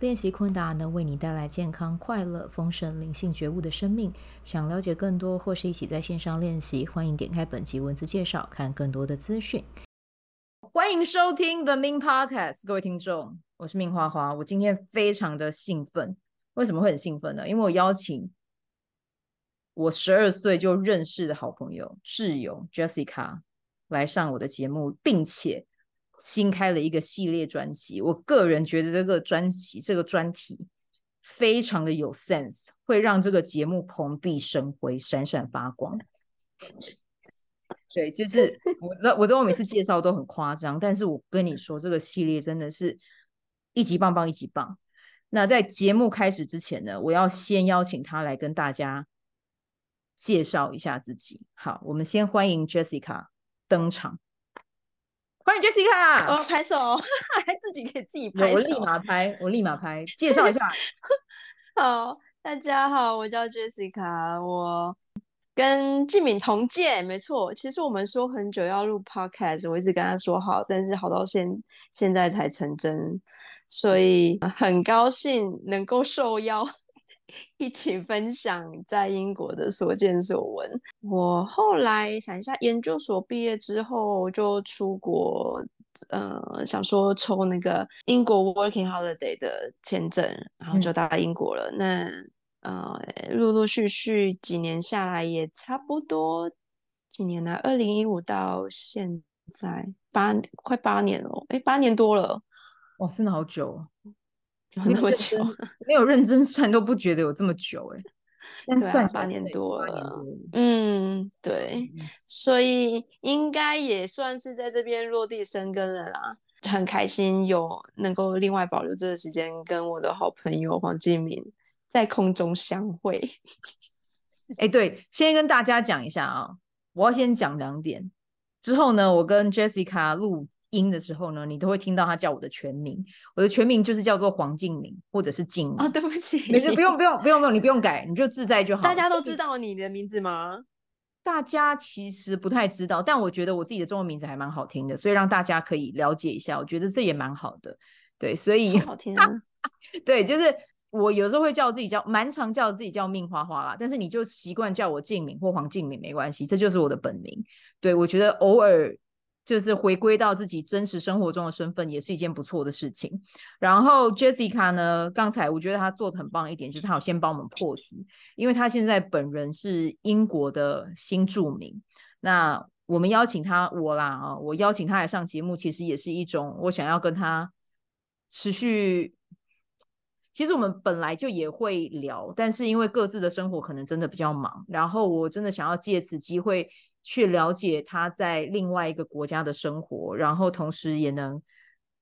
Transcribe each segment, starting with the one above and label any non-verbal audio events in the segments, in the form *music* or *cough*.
练习昆达能为你带来健康、快乐、丰盛、灵性觉悟的生命。想了解更多或是一起在线上练习，欢迎点开本集文字介绍，看更多的资讯。欢迎收听 The Min Podcast，各位听众，我是 Min 花花。我今天非常的兴奋，为什么会很兴奋呢？因为我邀请我十二岁就认识的好朋友、挚友 Jessica 来上我的节目，并且。新开了一个系列专辑，我个人觉得这个专辑这个专题非常的有 sense，会让这个节目蓬荜生辉、闪闪发光。对，就是我我知道我每次介绍都很夸张，但是我跟你说，这个系列真的是一级棒棒，一级棒。那在节目开始之前呢，我要先邀请他来跟大家介绍一下自己。好，我们先欢迎 Jessica 登场。欢迎 Jessica，哦，拍手，*laughs* 还自己给自己拍手，我立马拍，我立马拍，介绍一下。好，大家好，我叫 Jessica，我跟静敏同届，没错。其实我们说很久要录 Podcast，我一直跟他说好，但是好到现现在才成真，所以很高兴能够受邀。*laughs* 一起分享在英国的所见所闻。我后来想一下，研究所毕业之后就出国，呃，想说抽那个英国 Working Holiday 的签证，然后就到英国了。嗯、那呃，陆陆续续几年下来，也差不多几年了，二零一五到现在八快八年了，哎，八年多了，哇，真的好久。那么久，没有认真算都不觉得有这么久哎，但算八年多了，嗯，对，所以应该也算是在这边落地生根了啦。很开心有能够另外保留这个时间，跟我的好朋友黄继明在空中相会。*laughs* 哎，对，先跟大家讲一下啊，我要先讲两点，之后呢，我跟 Jessica 录。音的时候呢，你都会听到他叫我的全名，我的全名就是叫做黄静明，或者是静敏。哦，对不起，没事，不用不用不用不用，你不用改，你就自在就好。大家都知道你的名字吗？大家其实不太知道，但我觉得我自己的中文名字还蛮好听的，所以让大家可以了解一下，我觉得这也蛮好的。对，所以好听啊。*laughs* 对，就是我有时候会叫自己叫，蛮常叫自己叫 Min 花花啦，但是你就习惯叫我静敏或黄静敏没关系，这就是我的本名。对，我觉得偶尔。就是回归到自己真实生活中的身份，也是一件不错的事情。然后 Jessica 呢，刚才我觉得她做的很棒一点，就是她有先帮我们破题，因为她现在本人是英国的新住民。那我们邀请她，我啦啊，我邀请她来上节目，其实也是一种我想要跟她持续。其实我们本来就也会聊，但是因为各自的生活可能真的比较忙，然后我真的想要借此机会。去了解他在另外一个国家的生活，然后同时也能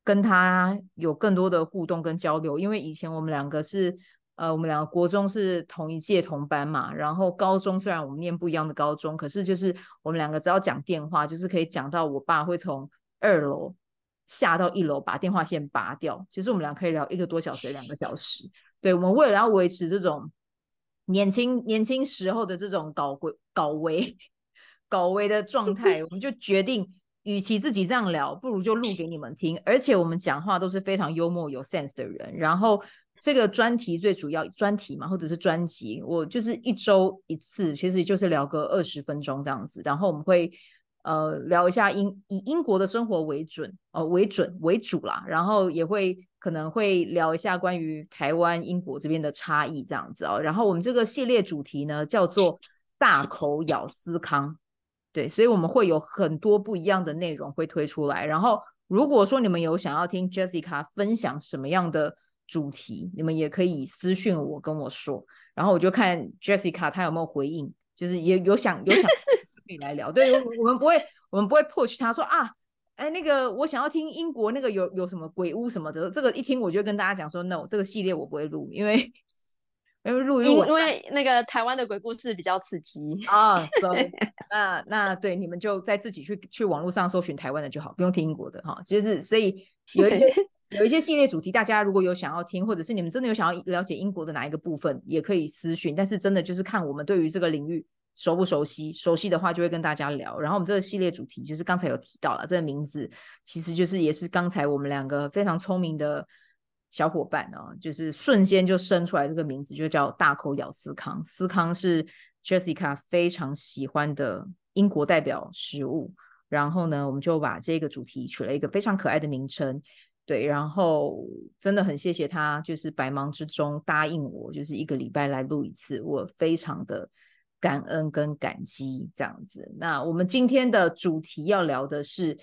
跟他有更多的互动跟交流。因为以前我们两个是，呃，我们两个国中是同一届同班嘛，然后高中虽然我们念不一样的高中，可是就是我们两个只要讲电话，就是可以讲到我爸会从二楼下到一楼把电话线拔掉，其实我们俩可以聊一个多小时、两个小时。对，我们为了要维持这种年轻年轻时候的这种搞鬼搞维。高危的状态，我们就决定，与其自己这样聊，不如就录给你们听。而且我们讲话都是非常幽默、有 sense 的人。然后这个专题最主要专题嘛，或者是专辑，我就是一周一次，其实就是聊个二十分钟这样子。然后我们会呃聊一下英以英国的生活为准，呃为准为主啦。然后也会可能会聊一下关于台湾、英国这边的差异这样子哦。然后我们这个系列主题呢叫做大口咬思康。对，所以我们会有很多不一样的内容会推出来。然后，如果说你们有想要听 Jessica 分享什么样的主题，你们也可以私信我跟我说，然后我就看 Jessica 她有没有回应，就是也有想有想可以来聊。对，我们不会我们不会 push 他说啊，哎，那个我想要听英国那个有有什么鬼屋什么的，这个一听我就跟大家讲说 no，这个系列我不会录，因为因为录因因为那个台湾的鬼故事比较刺激啊，*laughs* 所以那那对你们就在自己去去网络上搜寻台湾的就好，不用听英国的哈。就是所以有一些有一些系列主题，大家如果有想要听，或者是你们真的有想要了解英国的哪一个部分，也可以私讯。但是真的就是看我们对于这个领域熟不熟悉，熟悉的话就会跟大家聊。然后我们这个系列主题就是刚才有提到了，这个名字其实就是也是刚才我们两个非常聪明的。小伙伴哦，就是瞬间就生出来这个名字，就叫大口咬司康。司康是 Jessica 非常喜欢的英国代表食物。然后呢，我们就把这个主题取了一个非常可爱的名称。对，然后真的很谢谢他，就是百忙之中答应我，就是一个礼拜来录一次，我非常的感恩跟感激这样子。那我们今天的主题要聊的是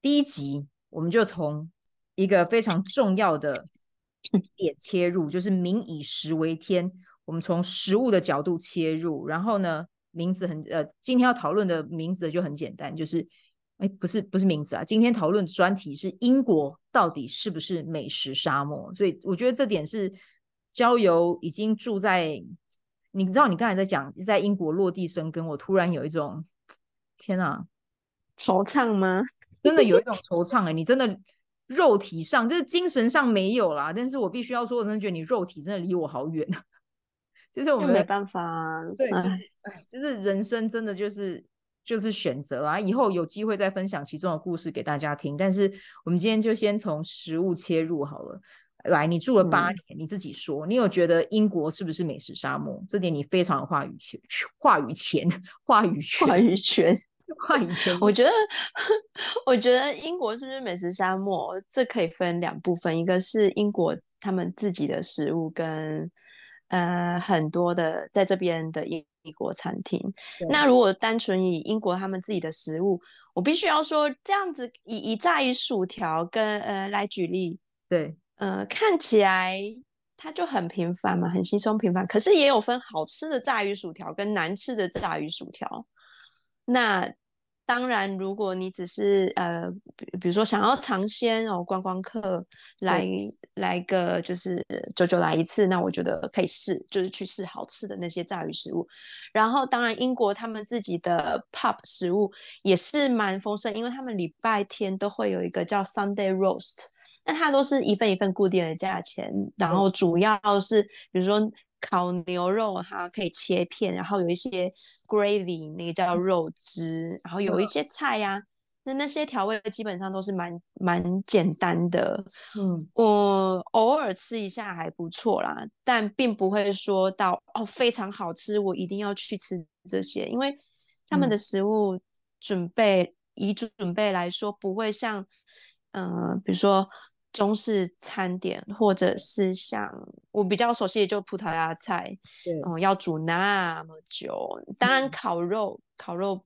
第一集，我们就从一个非常重要的。点切入就是民以食为天，我们从食物的角度切入，然后呢，名字很呃，今天要讨论的名字就很简单，就是哎，不是不是名字啊，今天讨论的专题是英国到底是不是美食沙漠？所以我觉得这点是交由已经住在，你知道你刚才在讲在英国落地生根，我突然有一种天啊，惆怅吗？真的有一种惆怅哎、欸，你真的。肉体上就是精神上没有啦，但是我必须要说，我真的觉得你肉体真的离我好远，*laughs* 就是我们没办法啊，对，就是哎，就是人生真的就是就是选择啊，以后有机会再分享其中的故事给大家听。但是我们今天就先从食物切入好了。来，你住了八年，嗯，你自己说，你有觉得英国是不是美食沙漠？这点你非常有话语权，*laughs* 话语权，话语权，话语权。以前我觉得，*laughs* 我觉得英国是不是美食沙漠？这可以分两部分，一个是英国他们自己的食物跟呃很多的在这边的英国餐厅。那如果单纯以英国他们自己的食物，我必须要说，这样子以以炸鱼薯条跟呃来举例，对，呃看起来它就很平凡嘛，很稀松平凡。可是也有分好吃的炸鱼薯条跟难吃的炸鱼薯条。那当然，如果你只是呃，比比如说想要尝鲜哦，观光客来来个就是久久来一次，那我觉得可以试，就是去试好吃的那些炸鱼食物。然后，当然英国他们自己的 pub 食物也是蛮丰盛，因为他们礼拜天都会有一个叫 Sunday Roast，那它都是一份一份固定的价钱，然后主要是比如说。烤牛肉哈，可以切片，然后有一些 gravy，那个叫肉汁，然后有一些菜呀、啊，那那些调味基本上都是蛮蛮简单的。嗯，我偶尔吃一下还不错啦，但并不会说到哦非常好吃，我一定要去吃这些，因为他们的食物准备、嗯、以准备来说，不会像嗯、呃，比如说。中式餐点，或者是像我比较熟悉的就葡萄牙菜，嗯，要煮那么久。当然，烤肉、嗯、烤肉、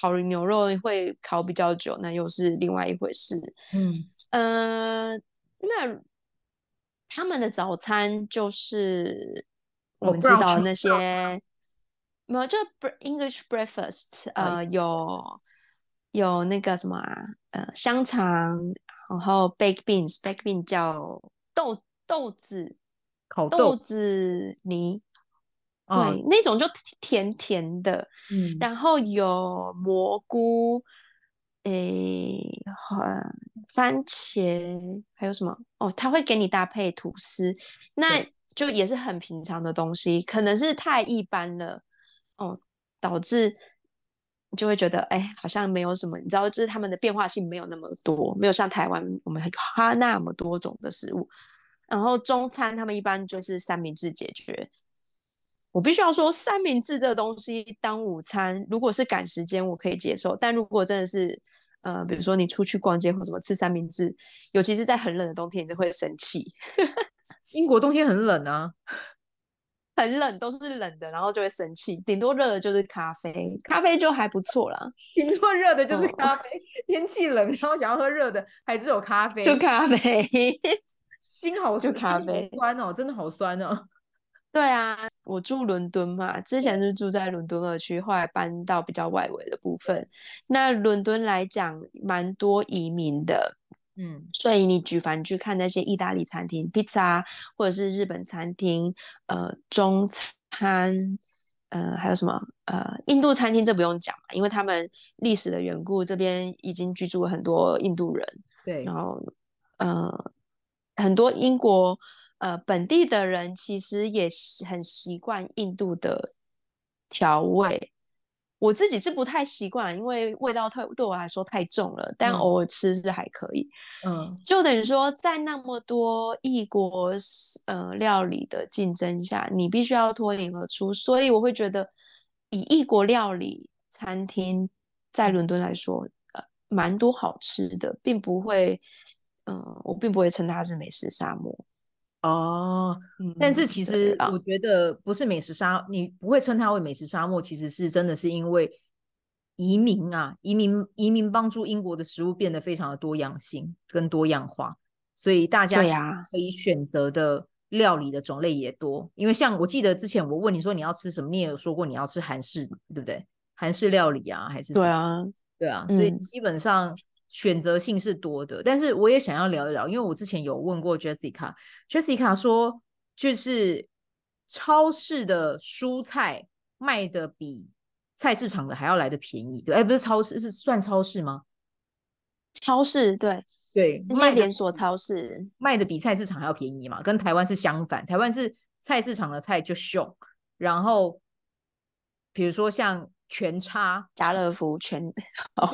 烤牛肉会烤比较久，那又是另外一回事。嗯，呃，那他们的早餐就是我们知道那些，没有就 English breakfast，呃，有有那个什么啊，呃，香肠。然后 baked beans，baked beans 叫豆豆子烤豆，豆子泥，哦、对，那种就甜甜的。嗯，然后有蘑菇，诶，番茄，还有什么？哦，他会给你搭配吐司，那就也是很平常的东西，可能是太一般了，哦，导致。就会觉得，哎，好像没有什么，你知道，就是他们的变化性没有那么多，没有像台湾我们哈那么多种的食物。然后中餐他们一般就是三明治解决。我必须要说，三明治这个东西当午餐，如果是赶时间，我可以接受；但如果真的是，呃，比如说你出去逛街或什么吃三明治，尤其是在很冷的冬天，你就会生气。*laughs* 英国冬天很冷啊。很冷，都是冷的，然后就会生气。顶多热的就是咖啡，咖啡就还不错啦。*laughs* 顶多热的就是咖啡，哦、天气冷，然后想要喝热的，还只有咖啡。就咖啡，心好就咖啡，酸哦，真的好酸哦。*laughs* 对啊，我住伦敦嘛，之前是住在伦敦二区，后来搬到比较外围的部分。那伦敦来讲，蛮多移民的。嗯，所以你举凡去看那些意大利餐厅、披萨，或者是日本餐厅，呃，中餐，呃，还有什么呃，印度餐厅，这不用讲嘛，因为他们历史的缘故，这边已经居住了很多印度人。对，然后呃，很多英国呃本地的人其实也很习惯印度的调味。我自己是不太习惯，因为味道太对我来说太重了。但偶尔吃是还可以。嗯，就等于说，在那么多异国呃料理的竞争下，你必须要脱颖而出。所以我会觉得，以异国料理餐厅在伦敦来说，呃，蛮多好吃的，并不会，嗯、呃，我并不会称它是美食沙漠。哦，但是其实我觉得不是美食沙，嗯、你不会称它为美食沙漠，其实是真的是因为移民啊，移民移民帮助英国的食物变得非常的多样性跟多样化，所以大家可以选择的料理的种类也多。啊、因为像我记得之前我问你说你要吃什么，你也有说过你要吃韩式，对不对？韩式料理啊，还是什么？对啊，对啊，所以基本上。嗯选择性是多的，但是我也想要聊一聊，因为我之前有问过 Jessica，Jessica 说，就是超市的蔬菜卖的比菜市场的还要来的便宜，对，哎，不是超市，是算超市吗？超市，对对，那些连锁超市卖的比菜市场还要便宜嘛，跟台湾是相反，台湾是菜市场的菜就凶，然后比如说像。全差家乐福全 *laughs* 哦，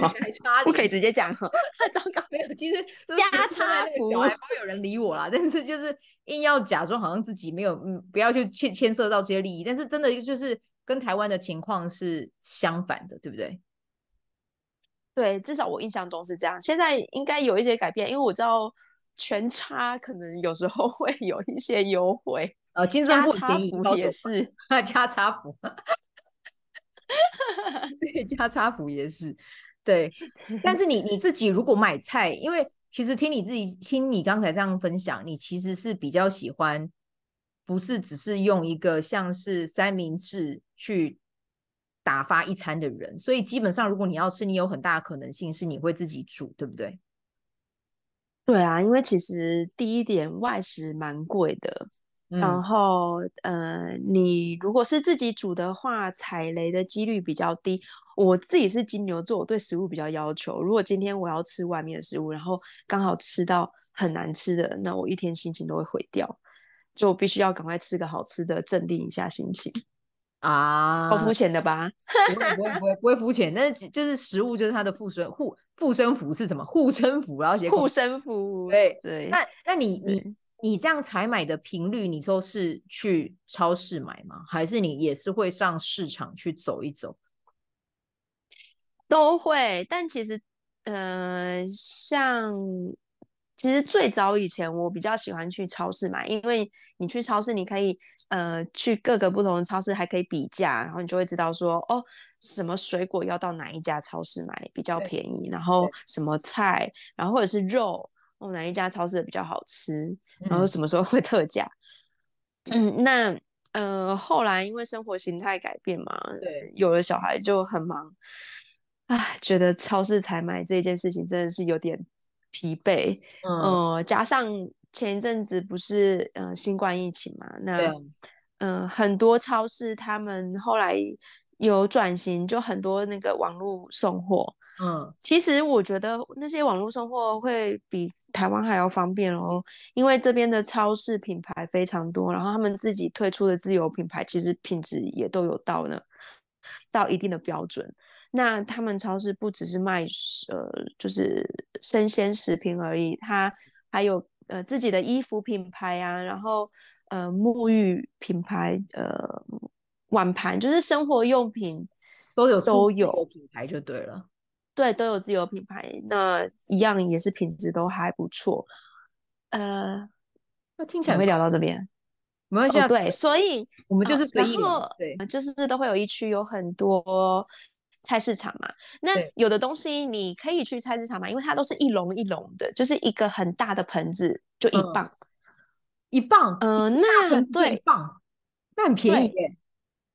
不可以直接讲 *laughs* 糟糕。没有，其实 *laughs* 家差那个小孩不会有人理我啦，但是就是硬要假装好像自己没有，嗯，不要去牵牵涉到这些利益，但是真的就是跟台湾的情况是相反的，对不对？对，至少我印象中是这样。现在应该有一些改变，因为我知道全差可能有时候会有一些优惠，呃，金针菇便宜也是加差福。*laughs* 对，加差福也是对，*laughs* 但是你你自己如果买菜，因为其实听你自己听你刚才这样分享，你其实是比较喜欢，不是只是用一个像是三明治去打发一餐的人，所以基本上如果你要吃，你有很大的可能性是你会自己煮，对不对？对啊，因为其实第一点外食蛮贵的。然后，呃，你如果是自己煮的话，踩雷的几率比较低。我自己是金牛座，我对食物比较要求。如果今天我要吃外面的食物，然后刚好吃到很难吃的，那我一天心情都会毁掉。就我必须要赶快吃个好吃的，镇定一下心情啊。好肤浅的吧？不会不会不会不会肤浅，但是就是食物就是它的附身护护身符是什么？*laughs* 护身符，然后写护身符。对对。那那你你。你这样采买的频率，你都是去超市买吗？还是你也是会上市场去走一走？都会，但其实，呃，像其实最早以前，我比较喜欢去超市买，因为你去超市，你可以呃去各个不同的超市，还可以比价，然后你就会知道说，哦，什么水果要到哪一家超市买比较便宜，然后什么菜，然后或者是肉，哦，哪一家超市的比较好吃。然后什么时候会特价？*laughs* 嗯，那呃，后来因为生活形态改变嘛，对，有了小孩就很忙，唉，觉得超市采买这件事情真的是有点疲惫。嗯，呃、加上前一阵子不是呃新冠疫情嘛，那嗯、呃，很多超市他们后来。有转型，就很多那个网络送货。嗯，其实我觉得那些网络送货会比台湾还要方便哦，因为这边的超市品牌非常多，然后他们自己推出的自有品牌，其实品质也都有到呢，到一定的标准。那他们超市不只是卖呃，就是生鲜食品而已，它还有呃自己的衣服品牌啊，然后呃沐浴品牌呃。碗盘就是生活用品都有都有品牌就对了，对，都有自有品牌，那一样也是品质都还不错。呃，那听起来会聊到这边，没关系、哦。对，所以我们就是随意、呃、对，就是都会有一区有很多菜市场嘛。那有的东西你可以去菜市场买，因为它都是一笼一笼的，就是一个很大的盆子，就一磅，嗯、一磅。嗯、呃，那对，那很便宜耶。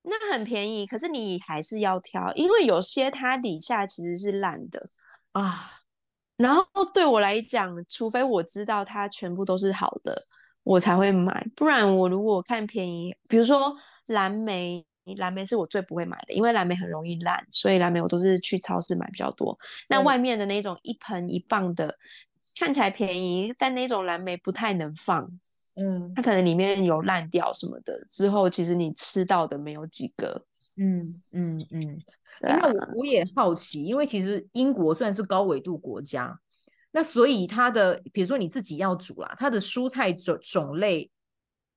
那很便宜，可是你还是要挑，因为有些它底下其实是烂的啊。然后对我来讲，除非我知道它全部都是好的，我才会买。不然我如果看便宜，比如说蓝莓，蓝莓是我最不会买的，因为蓝莓很容易烂，所以蓝莓我都是去超市买比较多。那外面的那种一盆一磅的，嗯、看起来便宜，但那种蓝莓不太能放，嗯，它可能里面有烂掉什么的，之后其实你吃到的没有几个，嗯嗯嗯。嗯因为我我也好奇，因为其实英国算是高纬度国家，那所以它的，比如说你自己要煮啦，它的蔬菜种种类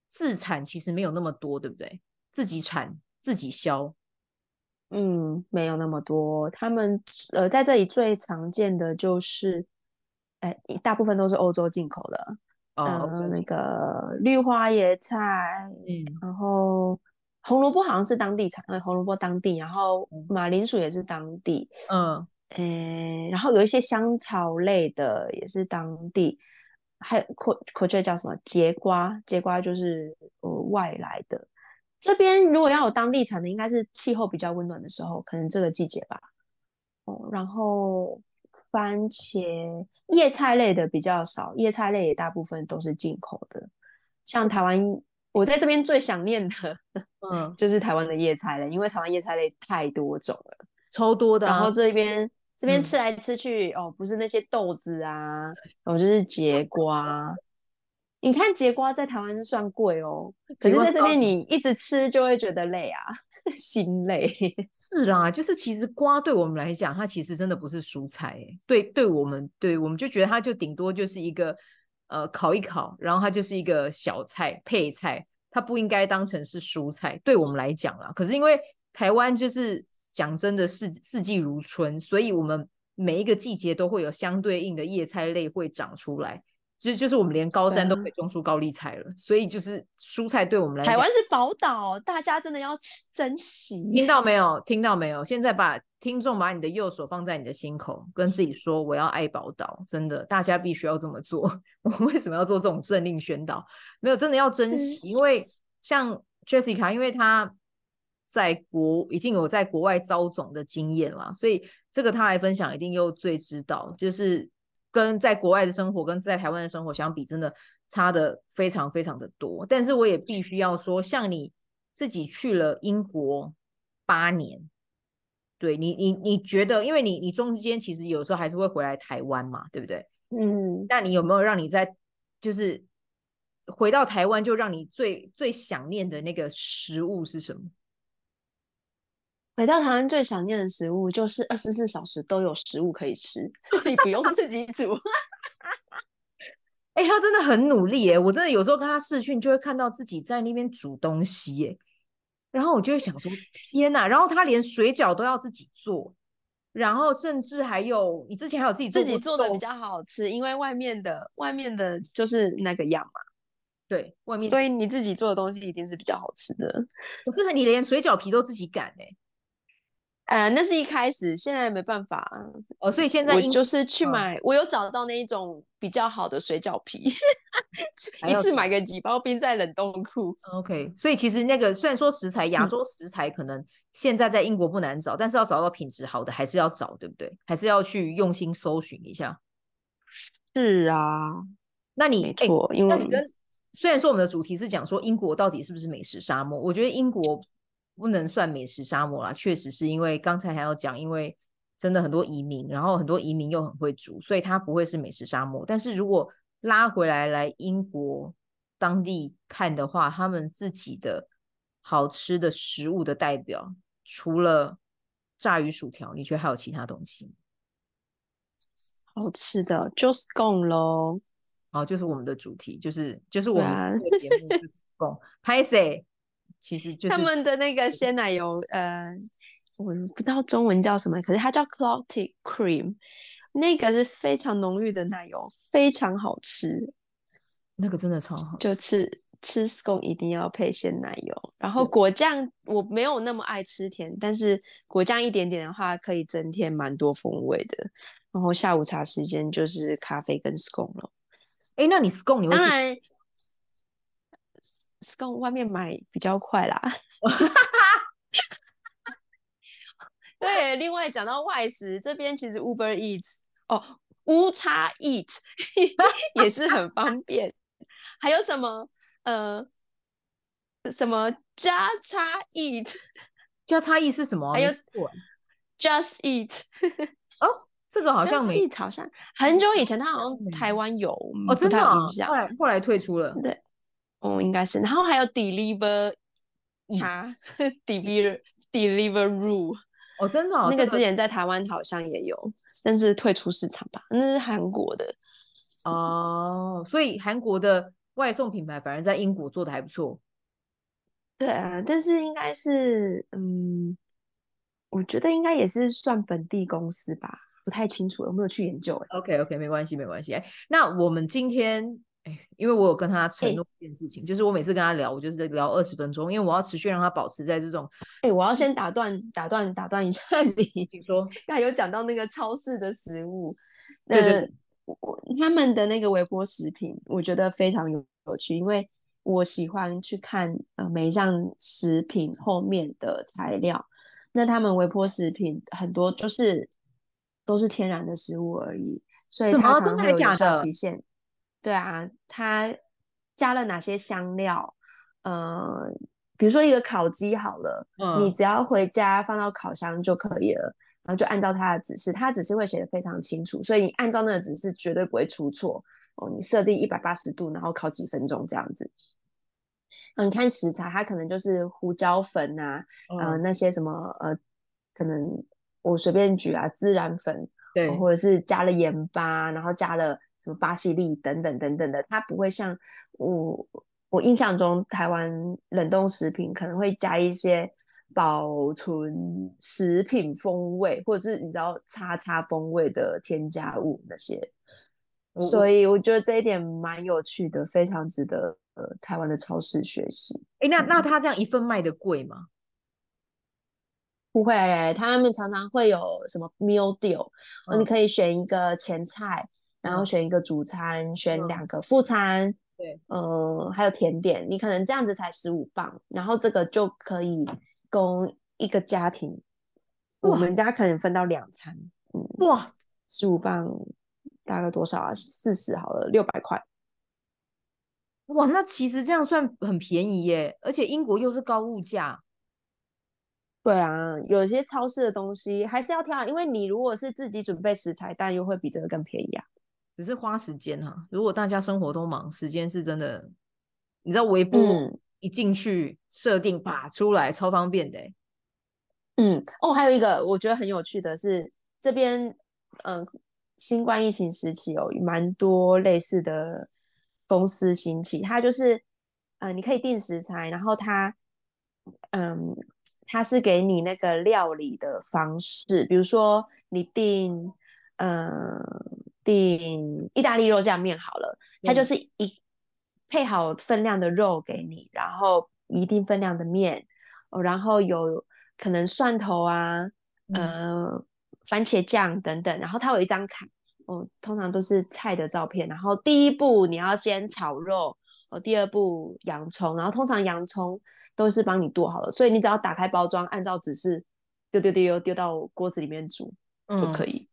自产其实没有那么多，对不对？自己产自己销，嗯，没有那么多。他们呃在这里最常见的就是，哎，大部分都是欧洲进口的，哦、呃，那个绿花椰菜，嗯，然后。红萝卜好像是当地产，呃红萝卜当地，然后马铃薯也是当地，嗯，嗯，然后有一些香草类的也是当地，还有可可这叫什么节瓜？节瓜就是呃外来的。这边如果要有当地产的，应该是气候比较温暖的时候，可能这个季节吧。哦，然后番茄、叶菜类的比较少，叶菜类也大部分都是进口的，像台湾。我在这边最想念的，嗯，*laughs* 就是台湾的叶菜类，因为台湾叶菜类太多种了，超多的啊。然后这边这边吃来吃去，嗯，哦，不是那些豆子啊，我，哦，就是节瓜。你看节瓜在台湾算贵哦，可是在这边你一直吃就会觉得累啊，*laughs* 心累。*laughs* 是啦，就是其实瓜对我们来讲，它其实真的不是蔬菜，对，对我们，对我们就觉得它就顶多就是一个。呃，烤一烤，然后它就是一个小菜配菜，它不应该当成是蔬菜，对我们来讲啦。可是因为台湾就是讲真的四四季如春，所以我们每一个季节都会有相对应的叶菜类会长出来。就就是我们连高山都可以种出高丽菜了，所以就是蔬菜对我们来讲，台湾是宝岛，大家真的要珍惜。听到没有？听到没有？现在把听众把你的右手放在你的心口，跟自己说：“我要爱宝岛。”真的，大家必须要这么做。*laughs* 我们为什么要做这种政令宣导？没有，真的要珍惜，因为像 Jessica，因为她在国已经有在国外招总的经验了，所以这个她来分享一定又最知道，就是。跟在国外的生活跟在台湾的生活相比，真的差的非常非常的多。但是我也必须要说，像你自己去了英国八年，对你，你你觉得，因为你你中间其实有时候还是会回来台湾嘛，对不对？嗯，那你有没有让你在就是回到台湾就让你最最想念的那个食物是什么？回到台湾最想念的食物就是二十四小时都有食物可以吃，你不用自己煮。*laughs* 哎、欸，他真的很努力耶！我真的有时候跟他视讯，就会看到自己在那边煮东西耶。然后我就会想说：天哪！然后他连水饺都要自己做，然后甚至还有你之前还有自己做自己做的比较好吃，因为外面的外面的就是那个样嘛。对，外面所以你自己做的东西一定是比较好吃的。我真的，你连水饺皮都自己擀哎。呃，那是一开始，现在没办法哦，所以现在我就是去买，哦、我有找到那一种比较好的水饺皮，一次买个几包冰在冷冻库。OK，所以其实那个虽然说食材亚洲食材可能现在在英国不难找，嗯、但是要找到品质好的还是要找，对不对？还是要去用心搜寻一下。是啊，那你没错，欸、因为跟虽然说我们的主题是讲说英国到底是不是美食沙漠，我觉得英国。不能算美食沙漠啦，确实是因为刚才还要讲，因为真的很多移民，然后很多移民又很会煮，所以它不会是美食沙漠。但是如果拉回来来英国当地看的话，他们自己的好吃的食物的代表，除了炸鱼薯条，你觉得还有其他东西？好吃的就是 scone 咯，哦，就是我们的主题，就是就是我们这个节目就是 scone，拍谢。其实就是他们的那个鲜奶油，呃，我不知道中文叫什么，可是它叫 clotted cream，那个是非常浓郁的奶油，非常好吃。那个真的超好吃，就吃吃 scone 一定要配鲜奶油，然后果酱我没有那么爱吃甜，但是果酱一点点的话可以增添蛮多风味的。然后下午茶时间就是咖啡跟 scone 了。哎，那你 scone 你会？Scone 外面买比较快啦。*laughs* 对，另外讲到外食，这边其实 Uber Eats 哦乌叉 eat *laughs* 也是很方便。还有什么呃什么加叉 eat *laughs* 加叉 eat 是什么？还有 just eat 哦，这个好像没好像很久以前，他好像台湾有哦，真的。后来后来退出了，对，哦，应该是。然后还有 deliver *laughs* 叉 deliver Deliveroo *laughs* 哦，真的，那个之前在台湾好像也有，但是退出市场吧，那是韩国的哦。所以韩国的外送品牌反而在英国做的还不错。对啊，但是应该是，嗯，我觉得应该也是算本地公司吧，不太清楚，有没有去研究？OK OK，没关系没关系。哎，那我们今天。因为我有跟他承诺一件事情，欸、就是我每次跟他聊，我就是在聊二十分钟，因为我要持续让他保持在这种。哎、欸，我要先打断、打断、打断一下你，*laughs* 请说。刚才有讲到那个超市的食物，对对对，我他们的那个微波食品，我觉得非常有有趣，因为我喜欢去看呃每一项食品后面的材料。那他们微波食品很多就是都是天然的食物而已，所以它常常会有有效期限。对啊，它加了哪些香料？呃，比如说一个烤鸡好了，嗯，你只要回家放到烤箱就可以了，然后就按照它的指示，它指示会写的非常清楚，所以你按照那个指示绝对不会出错哦。你设定一百八十度，然后烤几分钟这样子。嗯，你看食材，它可能就是胡椒粉啊，嗯、呃，那些什么呃，可能我随便举啊，孜然粉，对，或者是加了盐巴，然后加了。什么巴西利等等等等的，它不会像我我印象中台湾冷冻食品可能会加一些保存食品风味，或者是你知道叉叉风味的添加物那些，所以我觉得这一点蛮有趣的，非常值得呃台湾的超市学习。哎，那那他这样一份卖的贵吗？不会，他们常常会有什么 meal deal，嗯，你可以选一个前菜。然后选一个主餐，嗯、选两个副餐，对，呃，还有甜点，你可能这样子才十五磅，然后这个就可以供一个家庭，我们家可能分到两餐，嗯，哇，十五磅大概多少啊？四十好了，六百块，哇，那其实这样算很便宜耶，而且英国又是高物价。对啊，有些超市的东西还是要挑，因为你如果是自己准备食材，但又会比这个更便宜啊。只是花时间哈，如果大家生活都忙，时间是真的，你知道微波一进去设定，拔出来超方便的。嗯，哦，还有一个我觉得很有趣的是，这边嗯、呃，新冠疫情时期有蛮多类似的公司兴起，它就是呃，你可以订食材，然后它嗯，它是给你那个料理的方式，比如说你订嗯。呃订意大利肉酱面好了，它就是一配好分量的肉给你，然后一定分量的面，然后有可能蒜头啊，嗯、呃，番茄酱等等，然后它有一张卡，哦，通常都是菜的照片，然后第一步你要先炒肉，哦，第二步洋葱，然后通常洋葱都是帮你剁好了，所以你只要打开包装，按照指示丢丢丢丢到锅子里面煮就可以。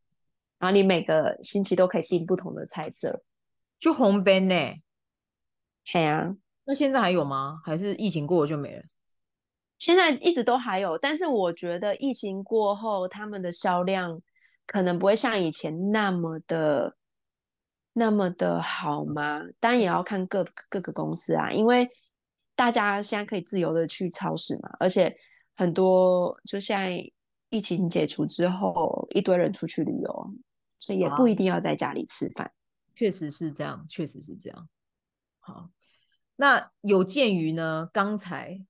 嗯然后你每个星期都可以订不同的菜色，就红边呢？对啊，那现在还有吗？还是疫情过了就没了？现在一直都还有，但是我觉得疫情过后，他们的销量可能不会像以前那么的那么的好吗？当然也要看各各个公司啊，因为大家现在可以自由的去超市嘛，而且很多就现在疫情解除之后，一堆人出去旅游。所以也不一定要在家里吃饭，确实是这样，确实是这样。好，那有鉴于呢，刚才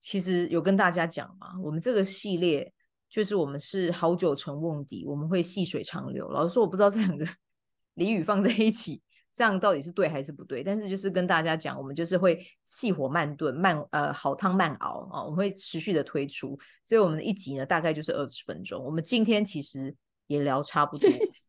其实有跟大家讲嘛，我们这个系列就是我们是好酒成瓮底，我们会细水长流。老实说，我不知道这两个 *laughs* 俚语放在一起，这样到底是对还是不对。但是就是跟大家讲，我们就是会细火慢炖，慢呃好汤慢熬啊，我们会持续的推出。所以我们的一集呢，大概就是二十分钟。我们今天其实。也聊差不多，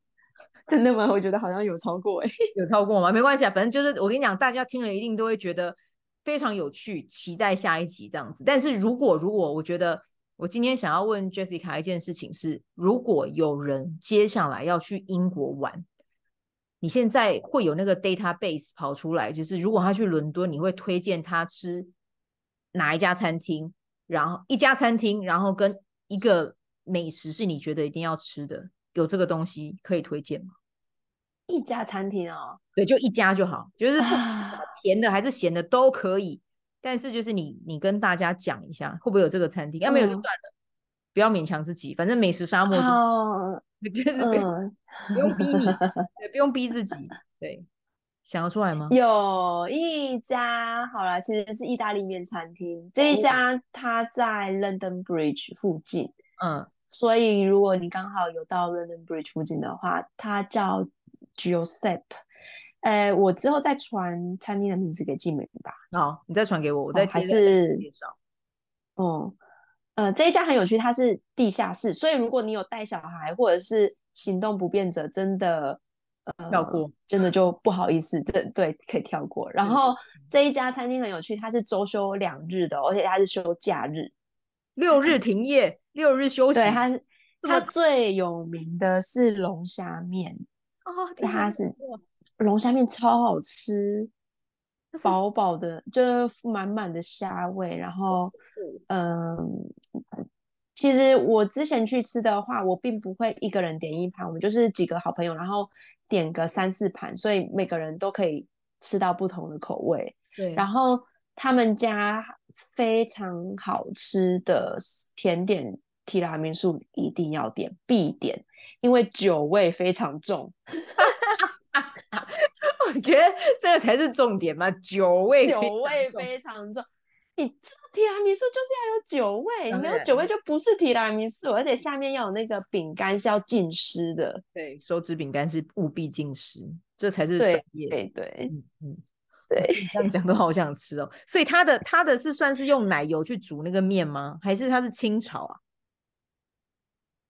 *laughs* 真的吗？我觉得好像有超过哎，*laughs* 有超过吗？没关系啊，反正就是我跟你讲，大家听了一定都会觉得非常有趣，期待下一集这样子。但是如果如果我觉得我今天想要问 Jessica 一件事情是：如果有人接下来要去英国玩，你现在会有那个 database 跑出来，就是如果他去伦敦，你会推荐他吃哪一家餐厅？然后一家餐厅，然后跟一个美食是你觉得一定要吃的，有这个东西可以推荐吗？一家餐厅哦，对，就一家就好，就是甜的还是咸的都可以。但是就是你，你跟大家讲一下，会不会有这个餐厅？要、嗯啊、没有就算了，不要勉强自己。反正美食沙漠，哦、*laughs* 就是不用、嗯、不用逼你，*laughs* 对，不用逼自己。对，想得出来吗？有一家，好啦，其实是意大利面餐厅。这一家它在 London Bridge 附近，嗯，所以如果你刚好有到 London Bridge 附近的话，它叫 Giuseppe。呃，我之后再传餐厅的名字给静美吧。好，你再传给我，我再、哦、还是介绍。哦、嗯，呃，这一家很有趣，它是地下室，所以如果你有带小孩或者是行动不便者，真的呃跳过，真的就不好意思，这对可以跳过。然后这一家餐厅很有趣，它是周休两日的，而且它是休假日，六日停业，六日休息。对，它它最有名的是龙虾面哦，它是。龙虾面超好吃，饱饱的，就是满满的虾味。然后，嗯，其实我之前去吃的话，我并不会一个人点一盘，我们就是几个好朋友，然后点个三四盘，所以每个人都可以吃到不同的口味。对，然后他们家非常好吃的甜点提拉米苏一定要点，必点，因为酒味非常重。*laughs* 我觉得这个才是重点嘛，酒味酒味非常重。你提拉米苏就是要有酒味，你没有酒味就不是提拉米苏，而且下面要有那个饼干是要浸湿的。对，手指饼干是务必浸湿，这才是专业。对对，嗯嗯，对，这样讲都好想吃哦。所以它的它的是算是用奶油去煮那个面吗？还是它是清炒啊？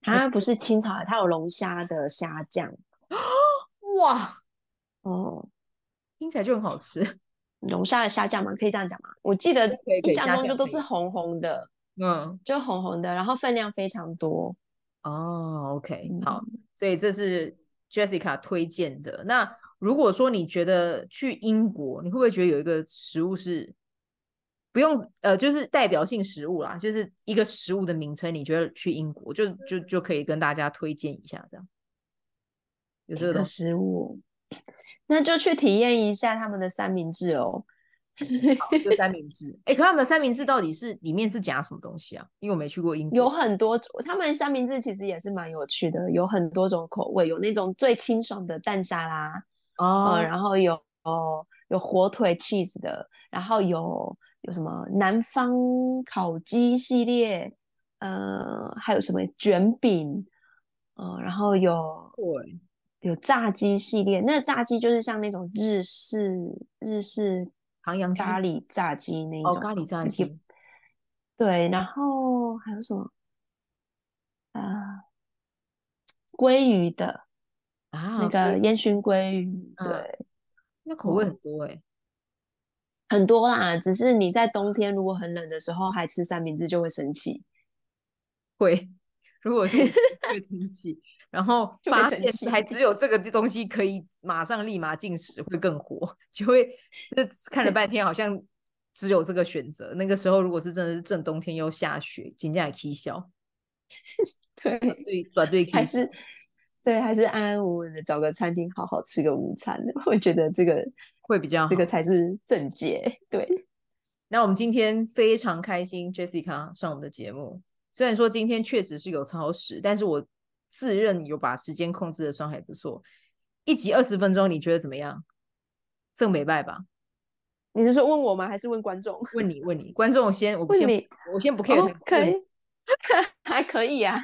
*laughs* 它不是清炒，它有龙虾的虾酱。*gasps* 哇！哦，听起来就很好吃。龙虾的虾酱吗？可以这样讲吗？我记得印象中就都是红红的，嗯，就红红的，然后分量非常多。哦，OK，好，所以这是 Jessica 推荐的。那如果说你觉得去英国，你会不会觉得有一个食物是不用呃，就是代表性食物啦，就是一个食物的名称，你觉得去英国就就就可以跟大家推荐一下，这样有这个食物。那就去体验一下他们的三明治哦。好，就三明治。哎、欸，可他们的三明治到底是里面是夹什么东西啊？因为我没去过英国。有很多种，他们三明治其实也是蛮有趣的，有很多种口味，有那种最清爽的蛋沙拉哦、嗯，然后有哦有火腿 cheese 的，然后有有什么南方烤鸡系列，呃，还有什么卷饼，嗯，然后有对。有炸鸡系列，那个炸鸡就是像那种日式日式唐扬咖喱炸鸡那种、哦、咖喱炸鸡。对，然后还有什么啊？鲑鱼的啊，那个烟熏鲑鱼，啊、对，那口味很多哎、欸，很多啦。只是你在冬天如果很冷的时候还吃三明治就会生气，会，如果是会生气。然后发现还只有这个东西可以马上立马进食，会更火，*laughs* 就会这看了半天，好像只有这个选择。那个时候如果是真的是正冬天又下雪，紧张也起笑。*laughs* 对对，转对还是对，还是安安稳稳的找个餐厅好好吃个午餐。*laughs* 我觉得这个会比较好，这个才是正解。对，那我们今天非常开心，Jessica 上我们的节目。虽然说今天确实是有超时，但是我。自认有把时间控制的算还不错，一集二十分钟，你觉得怎么样？正没败吧？你是说问我吗？还是问观众？问你，问你，观众先，我不先，我先不 care，、哦、可以，*laughs* 还可以啊，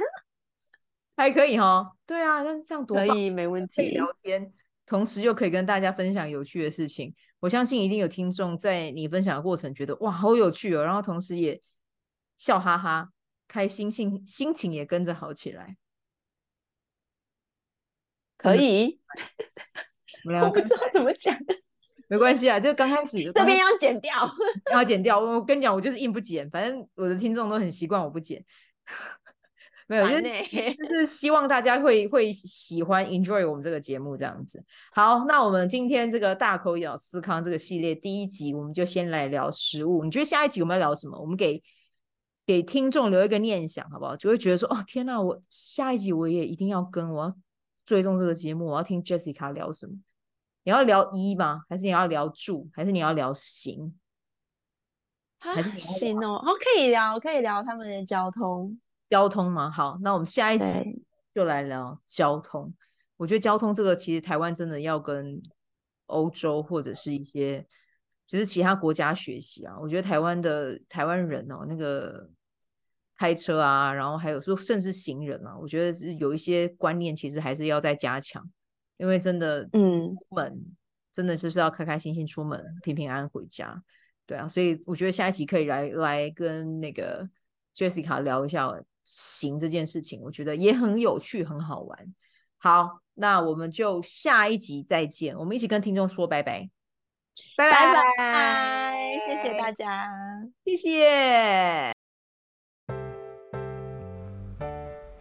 *laughs* 还可以哈。对啊，那这样多可以，没问题。聊天，同时又可以跟大家分享有趣的事情，我相信一定有听众在你分享的过程觉得哇，好有趣哦，然后同时也笑哈哈，开心，心心情也跟着好起来。可以，我不知道怎么讲，没关系啊，就刚开始 *laughs* 这边要剪掉，*laughs* 要剪掉。我跟你讲，我就是硬不剪，反正我的听众都很习惯我不剪。*laughs* 没有，就是就是希望大家会会喜欢 enjoy 我们这个节目这样子。好，那我们今天这个大口咬思康这个系列第一集，我们就先来聊食物。你觉得下一集我们要聊什么？我们给给听众留一个念想，好不好？就会觉得说，哦，天哪，我下一集我也一定要跟，我要追踪这个节目，我要听 Jessica 聊什么？你要聊医吗？还是你要聊住？还是你要聊行？还是行哦？哦，可以聊，可以聊他们的交通。交通嘛，好，那我们下一集就来聊交通。我觉得交通这个其实台湾真的要跟欧洲或者是一些其实其他国家学习啊。我觉得台湾的台湾人哦，那个开车啊，然后还有说甚至行人啊，我觉得是有一些观念其实还是要再加强，因为真的，嗯，出门真的就是要开开心心出门，平平安安回家。对啊，所以我觉得下一集可以来来跟那个 Jessica 聊一下。行这件事情，我觉得也很有趣，很好玩。好，那我们就下一集再见。我们一起跟听众说拜拜，拜拜拜，谢谢大家，谢谢。